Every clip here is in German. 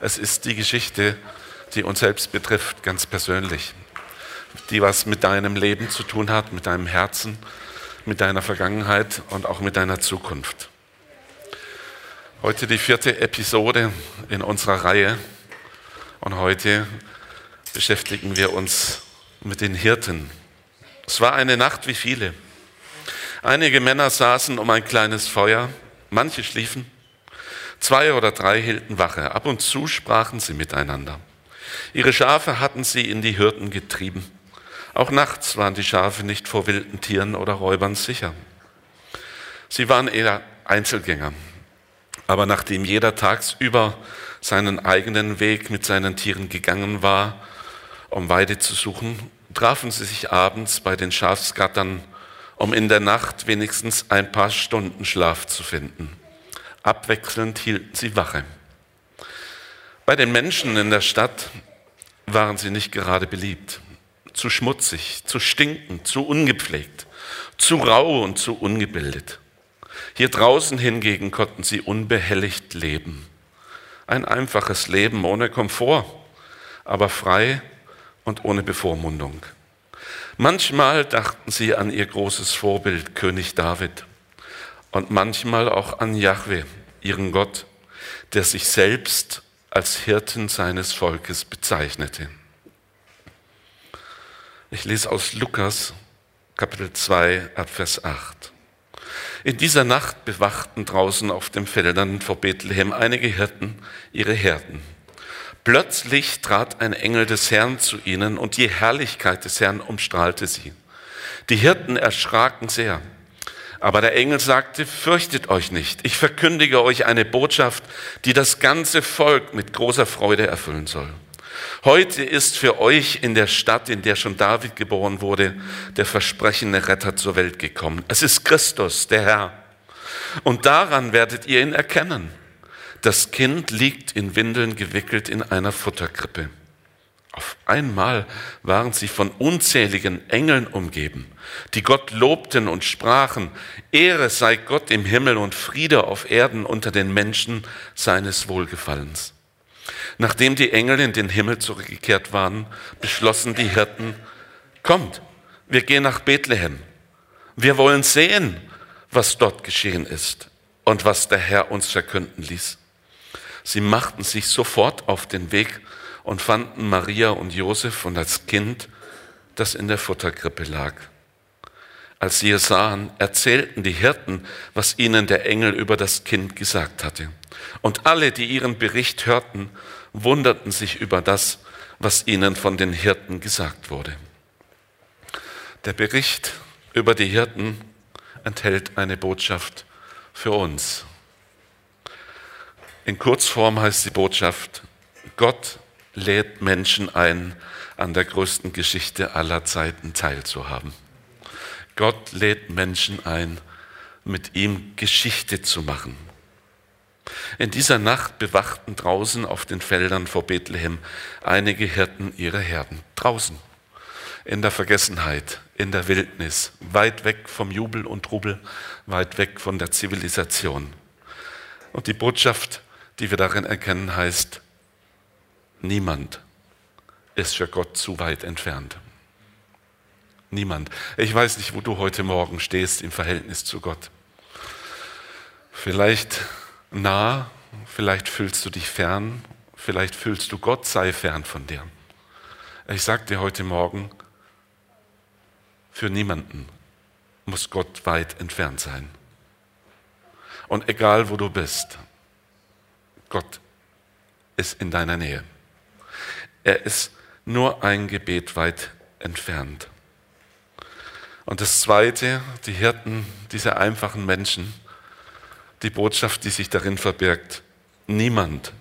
Es ist die Geschichte, die uns selbst betrifft, ganz persönlich, die was mit deinem Leben zu tun hat, mit deinem Herzen, mit deiner Vergangenheit und auch mit deiner Zukunft. Heute die vierte Episode in unserer Reihe und heute beschäftigen wir uns mit den Hirten. Es war eine Nacht wie viele. Einige Männer saßen um ein kleines Feuer, manche schliefen, Zwei oder drei hielten Wache. Ab und zu sprachen sie miteinander. Ihre Schafe hatten sie in die Hürden getrieben. Auch nachts waren die Schafe nicht vor wilden Tieren oder Räubern sicher. Sie waren eher Einzelgänger. Aber nachdem jeder tagsüber seinen eigenen Weg mit seinen Tieren gegangen war, um Weide zu suchen, trafen sie sich abends bei den Schafsgattern, um in der Nacht wenigstens ein paar Stunden Schlaf zu finden. Abwechselnd hielten sie Wache. Bei den Menschen in der Stadt waren sie nicht gerade beliebt. Zu schmutzig, zu stinkend, zu ungepflegt, zu rau und zu ungebildet. Hier draußen hingegen konnten sie unbehelligt leben. Ein einfaches Leben ohne Komfort, aber frei und ohne Bevormundung. Manchmal dachten sie an ihr großes Vorbild, König David und manchmal auch an Yahweh, ihren Gott, der sich selbst als Hirten seines Volkes bezeichnete. Ich lese aus Lukas Kapitel 2 ab Vers 8. In dieser Nacht bewachten draußen auf den Feldern vor Bethlehem einige Hirten ihre Herden. Plötzlich trat ein Engel des Herrn zu ihnen und die Herrlichkeit des Herrn umstrahlte sie. Die Hirten erschraken sehr. Aber der Engel sagte, fürchtet euch nicht, ich verkündige euch eine Botschaft, die das ganze Volk mit großer Freude erfüllen soll. Heute ist für euch in der Stadt, in der schon David geboren wurde, der versprechene Retter zur Welt gekommen. Es ist Christus, der Herr. Und daran werdet ihr ihn erkennen. Das Kind liegt in Windeln gewickelt in einer Futterkrippe. Auf einmal waren sie von unzähligen Engeln umgeben, die Gott lobten und sprachen, Ehre sei Gott im Himmel und Friede auf Erden unter den Menschen seines Wohlgefallens. Nachdem die Engel in den Himmel zurückgekehrt waren, beschlossen die Hirten, kommt, wir gehen nach Bethlehem. Wir wollen sehen, was dort geschehen ist und was der Herr uns verkünden ließ. Sie machten sich sofort auf den Weg und fanden Maria und Josef und das Kind, das in der Futterkrippe lag. Als sie es sahen, erzählten die Hirten, was ihnen der Engel über das Kind gesagt hatte. Und alle, die ihren Bericht hörten, wunderten sich über das, was ihnen von den Hirten gesagt wurde. Der Bericht über die Hirten enthält eine Botschaft für uns. In Kurzform heißt die Botschaft, Gott lädt Menschen ein, an der größten Geschichte aller Zeiten teilzuhaben. Gott lädt Menschen ein, mit ihm Geschichte zu machen. In dieser Nacht bewachten draußen auf den Feldern vor Bethlehem einige Hirten ihre Herden. Draußen, in der Vergessenheit, in der Wildnis, weit weg vom Jubel und Trubel, weit weg von der Zivilisation. Und die Botschaft, die wir darin erkennen, heißt, Niemand ist für Gott zu weit entfernt. Niemand. Ich weiß nicht, wo du heute Morgen stehst im Verhältnis zu Gott. Vielleicht nah, vielleicht fühlst du dich fern, vielleicht fühlst du Gott sei fern von dir. Ich sage dir heute Morgen, für niemanden muss Gott weit entfernt sein. Und egal wo du bist, Gott ist in deiner Nähe. Er ist nur ein Gebet weit entfernt. Und das Zweite, die Hirten dieser einfachen Menschen, die Botschaft, die sich darin verbirgt, niemand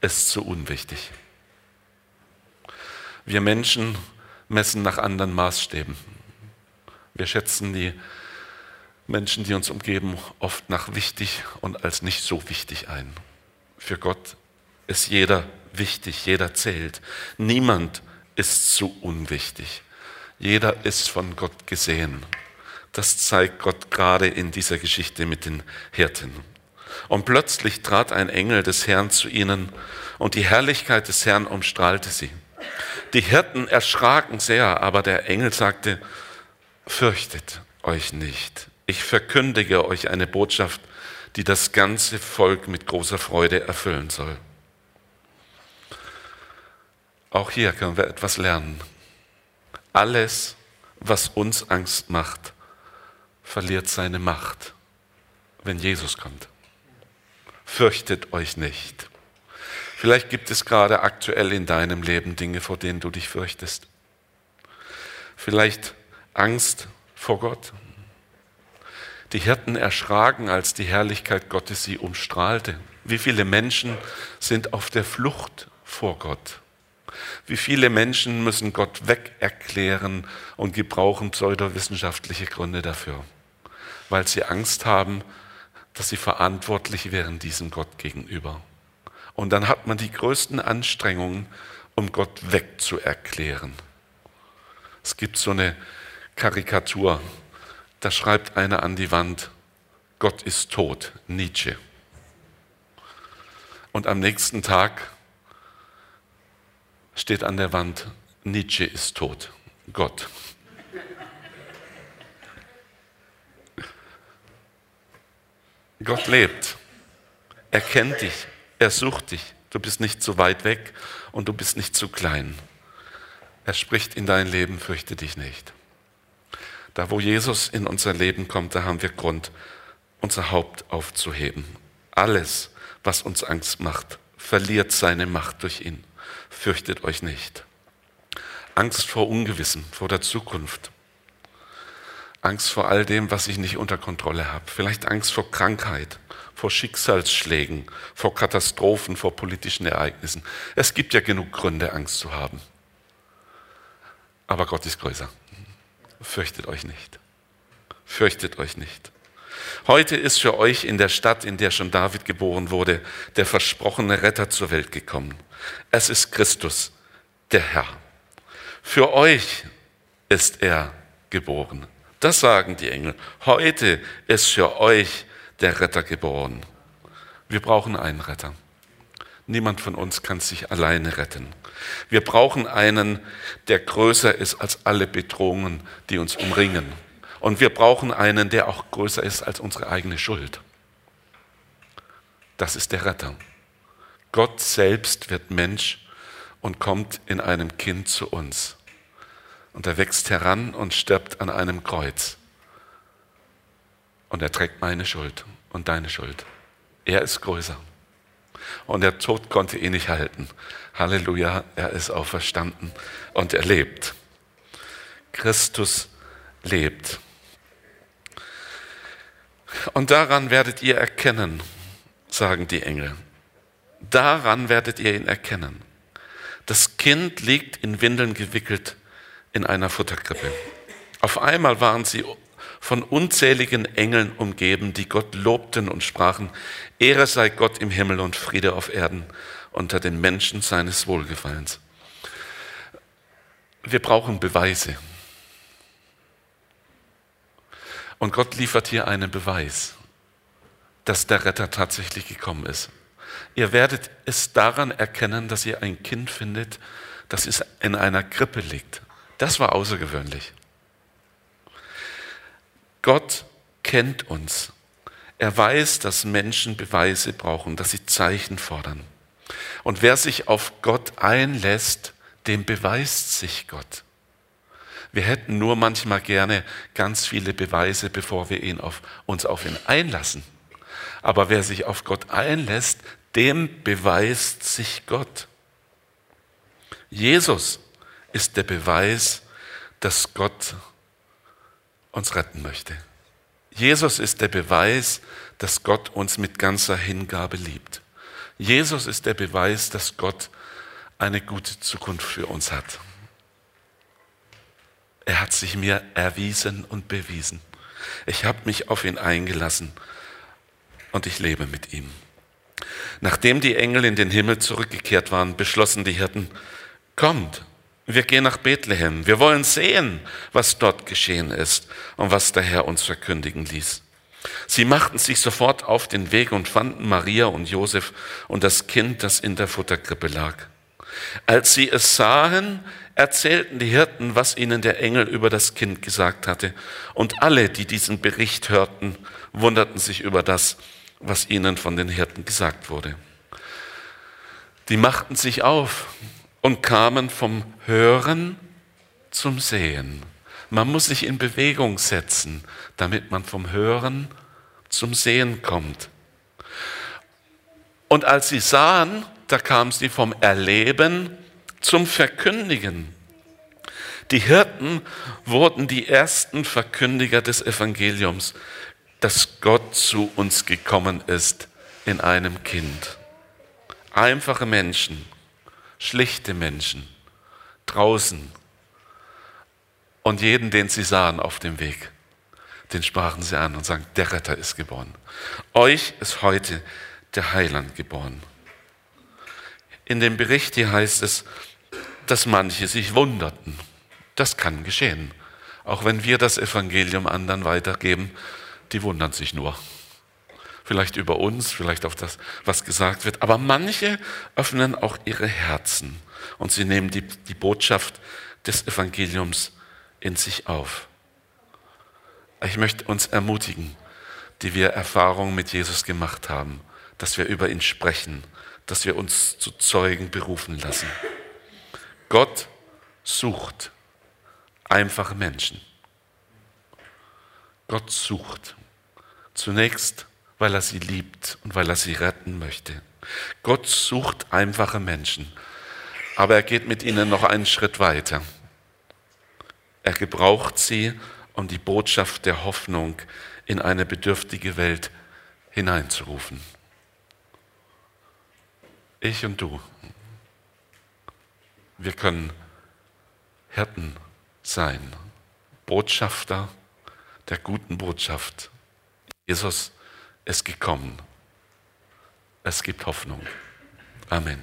ist zu unwichtig. Wir Menschen messen nach anderen Maßstäben. Wir schätzen die Menschen, die uns umgeben, oft nach wichtig und als nicht so wichtig ein. Für Gott ist jeder wichtig, jeder zählt. Niemand ist zu unwichtig. Jeder ist von Gott gesehen. Das zeigt Gott gerade in dieser Geschichte mit den Hirten. Und plötzlich trat ein Engel des Herrn zu ihnen, und die Herrlichkeit des Herrn umstrahlte sie. Die Hirten erschraken sehr, aber der Engel sagte, fürchtet euch nicht. Ich verkündige euch eine Botschaft, die das ganze Volk mit großer Freude erfüllen soll. Auch hier können wir etwas lernen. Alles, was uns Angst macht, verliert seine Macht, wenn Jesus kommt. Fürchtet euch nicht. Vielleicht gibt es gerade aktuell in deinem Leben Dinge, vor denen du dich fürchtest. Vielleicht Angst vor Gott. Die Hirten erschraken, als die Herrlichkeit Gottes sie umstrahlte. Wie viele Menschen sind auf der Flucht vor Gott? Wie viele Menschen müssen Gott weg erklären und gebrauchen pseudowissenschaftliche Gründe dafür, weil sie Angst haben, dass sie verantwortlich wären diesem Gott gegenüber. Und dann hat man die größten Anstrengungen, um Gott wegzuerklären. Es gibt so eine Karikatur, da schreibt einer an die Wand, Gott ist tot, Nietzsche. Und am nächsten Tag steht an der Wand, Nietzsche ist tot, Gott. Gott lebt. Er kennt dich. Er sucht dich. Du bist nicht zu weit weg und du bist nicht zu klein. Er spricht in dein Leben, fürchte dich nicht. Da, wo Jesus in unser Leben kommt, da haben wir Grund, unser Haupt aufzuheben. Alles, was uns Angst macht, verliert seine Macht durch ihn. Fürchtet euch nicht. Angst vor Ungewissen, vor der Zukunft, Angst vor all dem, was ich nicht unter Kontrolle habe. Vielleicht Angst vor Krankheit, vor Schicksalsschlägen, vor Katastrophen, vor politischen Ereignissen. Es gibt ja genug Gründe, Angst zu haben. Aber Gott ist größer. Fürchtet euch nicht. Fürchtet euch nicht. Heute ist für euch in der Stadt, in der schon David geboren wurde, der versprochene Retter zur Welt gekommen. Es ist Christus, der Herr. Für euch ist er geboren. Das sagen die Engel. Heute ist für euch der Retter geboren. Wir brauchen einen Retter. Niemand von uns kann sich alleine retten. Wir brauchen einen, der größer ist als alle Bedrohungen, die uns umringen. Und wir brauchen einen, der auch größer ist als unsere eigene Schuld. Das ist der Retter. Gott selbst wird Mensch und kommt in einem Kind zu uns. Und er wächst heran und stirbt an einem Kreuz. Und er trägt meine Schuld und deine Schuld. Er ist größer. Und der Tod konnte ihn nicht halten. Halleluja, er ist auferstanden und er lebt. Christus lebt. Und daran werdet ihr erkennen, sagen die Engel. Daran werdet ihr ihn erkennen. Das Kind liegt in Windeln gewickelt in einer Futterkrippe. Auf einmal waren sie von unzähligen Engeln umgeben, die Gott lobten und sprachen, Ehre sei Gott im Himmel und Friede auf Erden unter den Menschen seines Wohlgefallens. Wir brauchen Beweise. Und Gott liefert hier einen Beweis, dass der Retter tatsächlich gekommen ist. Ihr werdet es daran erkennen, dass ihr ein Kind findet, das in einer Krippe liegt. Das war außergewöhnlich. Gott kennt uns. Er weiß, dass Menschen Beweise brauchen, dass sie Zeichen fordern. Und wer sich auf Gott einlässt, dem beweist sich Gott. Wir hätten nur manchmal gerne ganz viele Beweise, bevor wir ihn auf, uns auf ihn einlassen. Aber wer sich auf Gott einlässt, dem beweist sich Gott. Jesus ist der Beweis, dass Gott uns retten möchte. Jesus ist der Beweis, dass Gott uns mit ganzer Hingabe liebt. Jesus ist der Beweis, dass Gott eine gute Zukunft für uns hat. Er hat sich mir erwiesen und bewiesen. Ich habe mich auf ihn eingelassen und ich lebe mit ihm. Nachdem die Engel in den Himmel zurückgekehrt waren, beschlossen die Hirten, kommt, wir gehen nach Bethlehem. Wir wollen sehen, was dort geschehen ist und was der Herr uns verkündigen ließ. Sie machten sich sofort auf den Weg und fanden Maria und Josef und das Kind, das in der Futterkrippe lag. Als sie es sahen, erzählten die Hirten, was ihnen der Engel über das Kind gesagt hatte. Und alle, die diesen Bericht hörten, wunderten sich über das, was ihnen von den Hirten gesagt wurde. Die machten sich auf und kamen vom Hören zum Sehen. Man muss sich in Bewegung setzen, damit man vom Hören zum Sehen kommt. Und als sie sahen, da kam sie vom Erleben zum Verkündigen. Die Hirten wurden die ersten Verkündiger des Evangeliums, dass Gott zu uns gekommen ist in einem Kind. Einfache Menschen, schlichte Menschen, draußen und jeden, den sie sahen auf dem Weg, den sprachen sie an und sagten, der Retter ist geboren. Euch ist heute der Heiland geboren. In dem Bericht hier heißt es, dass manche sich wunderten. Das kann geschehen. Auch wenn wir das Evangelium anderen weitergeben, die wundern sich nur. Vielleicht über uns, vielleicht auf das, was gesagt wird. Aber manche öffnen auch ihre Herzen und sie nehmen die, die Botschaft des Evangeliums in sich auf. Ich möchte uns ermutigen, die wir Erfahrungen mit Jesus gemacht haben, dass wir über ihn sprechen, dass wir uns zu Zeugen berufen lassen. Gott sucht einfache Menschen. Gott sucht. Zunächst, weil er sie liebt und weil er sie retten möchte. Gott sucht einfache Menschen, aber er geht mit ihnen noch einen Schritt weiter. Er gebraucht sie, um die Botschaft der Hoffnung in eine bedürftige Welt hineinzurufen. Ich und du, wir können Hirten sein, Botschafter der guten Botschaft. Jesus ist gekommen. Es gibt Hoffnung. Amen.